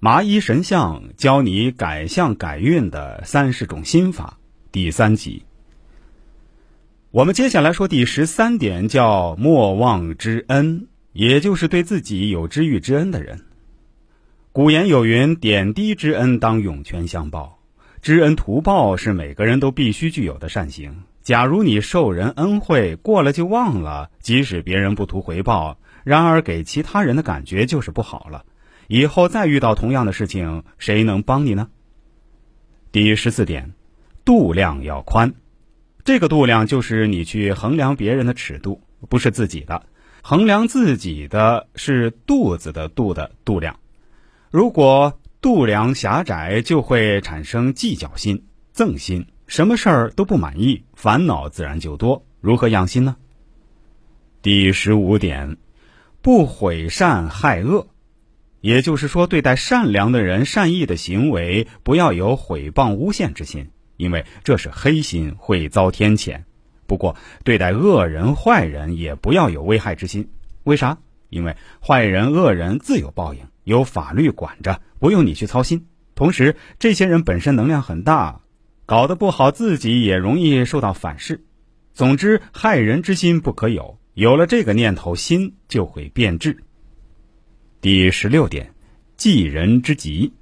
麻衣神相教你改相改运的三十种心法第三集。我们接下来说第十三点，叫莫忘之恩，也就是对自己有知遇之恩的人。古言有云：“点滴之恩，当涌泉相报。”知恩图报是每个人都必须具有的善行。假如你受人恩惠过了就忘了，即使别人不图回报，然而给其他人的感觉就是不好了。以后再遇到同样的事情，谁能帮你呢？第十四点，度量要宽。这个度量就是你去衡量别人的尺度，不是自己的。衡量自己的是肚子的度的度量。如果度量狭窄，就会产生计较心、憎心，什么事儿都不满意，烦恼自然就多。如何养心呢？第十五点，不毁善害恶。也就是说，对待善良的人、善意的行为，不要有毁谤诬陷之心，因为这是黑心，会遭天谴。不过，对待恶人、坏人，也不要有危害之心。为啥？因为坏人、恶人自有报应，有法律管着，不用你去操心。同时，这些人本身能量很大，搞得不好，自己也容易受到反噬。总之，害人之心不可有，有了这个念头，心就会变质。第十六点，济人之急。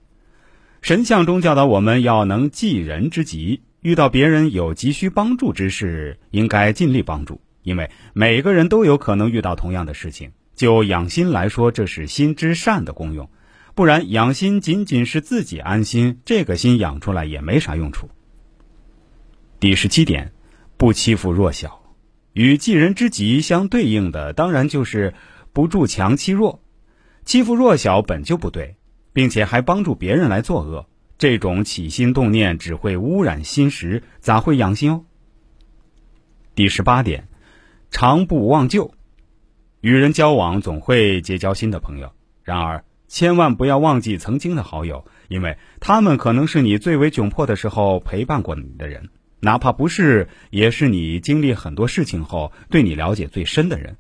神像中教导我们要能济人之急，遇到别人有急需帮助之事，应该尽力帮助。因为每个人都有可能遇到同样的事情。就养心来说，这是心之善的功用。不然，养心仅仅是自己安心，这个心养出来也没啥用处。第十七点，不欺负弱小。与济人之急相对应的，当然就是不助强欺弱。欺负弱小本就不对，并且还帮助别人来作恶，这种起心动念只会污染心识，咋会养心哦？第十八点，常不忘旧。与人交往总会结交新的朋友，然而千万不要忘记曾经的好友，因为他们可能是你最为窘迫的时候陪伴过你的人，哪怕不是，也是你经历很多事情后对你了解最深的人。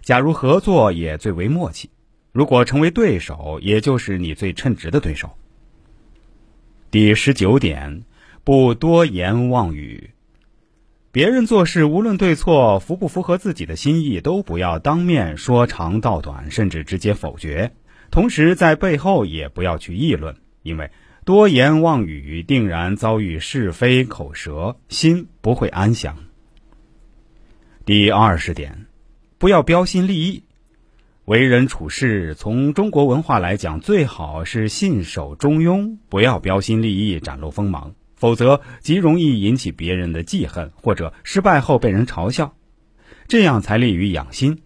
假如合作，也最为默契。如果成为对手，也就是你最称职的对手。第十九点，不多言妄语。别人做事无论对错，符不符合自己的心意，都不要当面说长道短，甚至直接否决。同时，在背后也不要去议论，因为多言妄语定然遭遇是非口舌，心不会安详。第二十点，不要标新立异。为人处事，从中国文化来讲，最好是信守中庸，不要标新立异、展露锋芒，否则极容易引起别人的记恨，或者失败后被人嘲笑，这样才利于养心。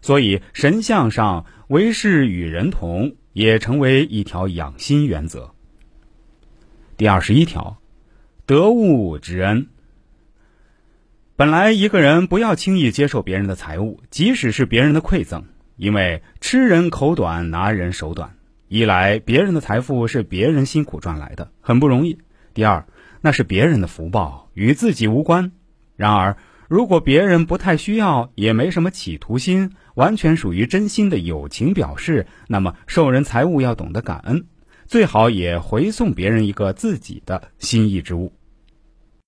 所以，神像上为事与人同，也成为一条养心原则。第二十一条，得物之恩。本来一个人不要轻易接受别人的财物，即使是别人的馈赠。因为吃人口短，拿人手短。一来，别人的财富是别人辛苦赚来的，很不容易；第二，那是别人的福报，与自己无关。然而，如果别人不太需要，也没什么企图心，完全属于真心的友情表示，那么受人财物要懂得感恩，最好也回送别人一个自己的心意之物。